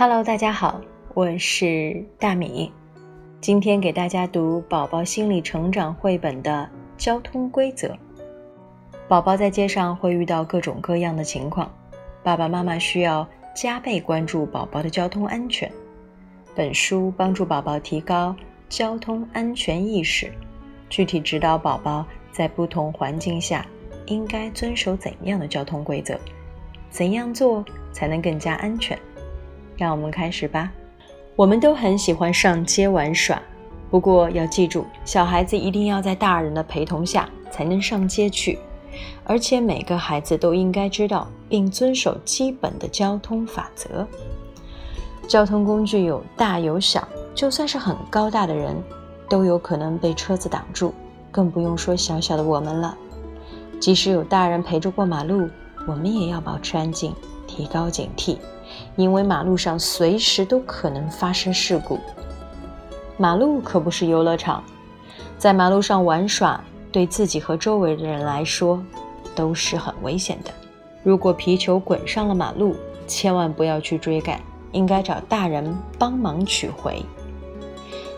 Hello，大家好，我是大米。今天给大家读《宝宝心理成长绘本》的交通规则。宝宝在街上会遇到各种各样的情况，爸爸妈妈需要加倍关注宝宝的交通安全。本书帮助宝宝提高交通安全意识，具体指导宝宝在不同环境下应该遵守怎样的交通规则，怎样做才能更加安全。让我们开始吧。我们都很喜欢上街玩耍，不过要记住，小孩子一定要在大人的陪同下才能上街去。而且每个孩子都应该知道并遵守基本的交通法则。交通工具有大有小，就算是很高大的人，都有可能被车子挡住，更不用说小小的我们了。即使有大人陪着过马路，我们也要保持安静，提高警惕。因为马路上随时都可能发生事故，马路可不是游乐场，在马路上玩耍对自己和周围的人来说都是很危险的。如果皮球滚上了马路，千万不要去追赶，应该找大人帮忙取回。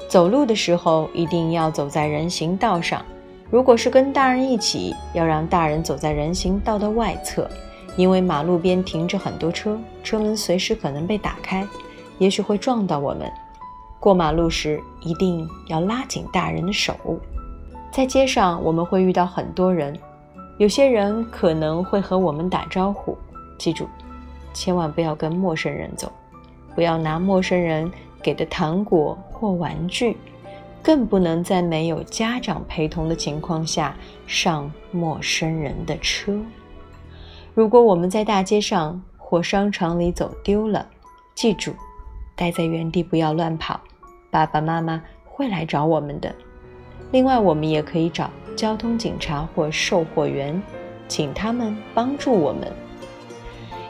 走路的时候一定要走在人行道上，如果是跟大人一起，要让大人走在人行道的外侧。因为马路边停着很多车，车门随时可能被打开，也许会撞到我们。过马路时一定要拉紧大人的手。在街上我们会遇到很多人，有些人可能会和我们打招呼，记住，千万不要跟陌生人走，不要拿陌生人给的糖果或玩具，更不能在没有家长陪同的情况下上陌生人的车。如果我们在大街上或商场里走丢了，记住，待在原地不要乱跑，爸爸妈妈会来找我们的。另外，我们也可以找交通警察或售货员，请他们帮助我们。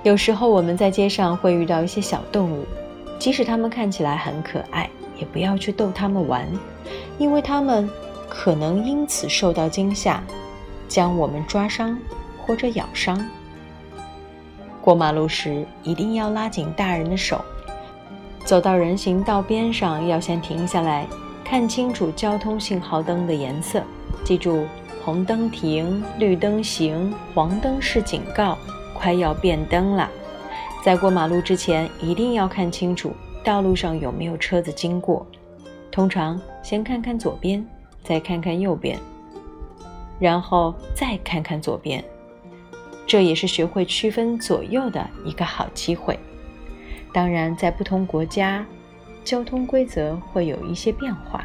有时候我们在街上会遇到一些小动物，即使它们看起来很可爱，也不要去逗它们玩，因为它们可能因此受到惊吓，将我们抓伤或者咬伤。过马路时一定要拉紧大人的手，走到人行道边上要先停下来，看清楚交通信号灯的颜色，记住红灯停，绿灯行，黄灯是警告，快要变灯了。在过马路之前一定要看清楚道路上有没有车子经过，通常先看看左边，再看看右边，然后再看看左边。这也是学会区分左右的一个好机会。当然，在不同国家，交通规则会有一些变化。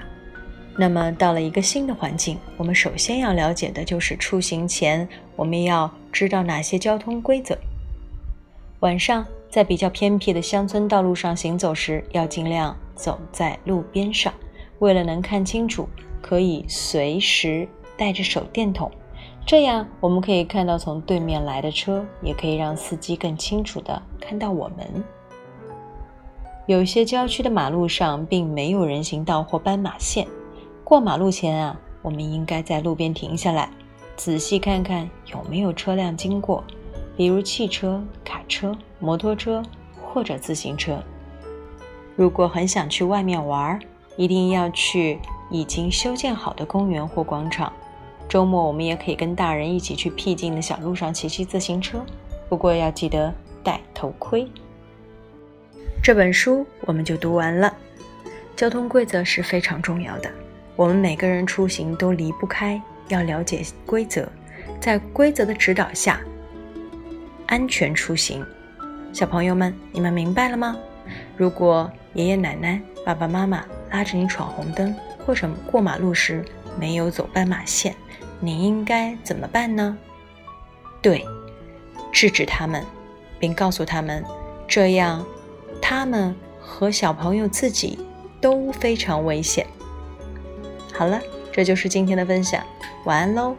那么，到了一个新的环境，我们首先要了解的就是出行前我们要知道哪些交通规则。晚上在比较偏僻的乡村道路上行走时，要尽量走在路边上。为了能看清楚，可以随时带着手电筒。这样，我们可以看到从对面来的车，也可以让司机更清楚地看到我们。有些郊区的马路上并没有人行道或斑马线，过马路前啊，我们应该在路边停下来，仔细看看有没有车辆经过，比如汽车、卡车、摩托车或者自行车。如果很想去外面玩，一定要去已经修建好的公园或广场。周末我们也可以跟大人一起去僻静的小路上骑骑自行车，不过要记得戴头盔。这本书我们就读完了。交通规则是非常重要的，我们每个人出行都离不开要了解规则，在规则的指导下安全出行。小朋友们，你们明白了吗？如果爷爷奶奶、爸爸妈妈拉着你闯红灯，或者过马路时没有走斑马线，你应该怎么办呢？对，制止他们，并告诉他们，这样他们和小朋友自己都非常危险。好了，这就是今天的分享，晚安喽。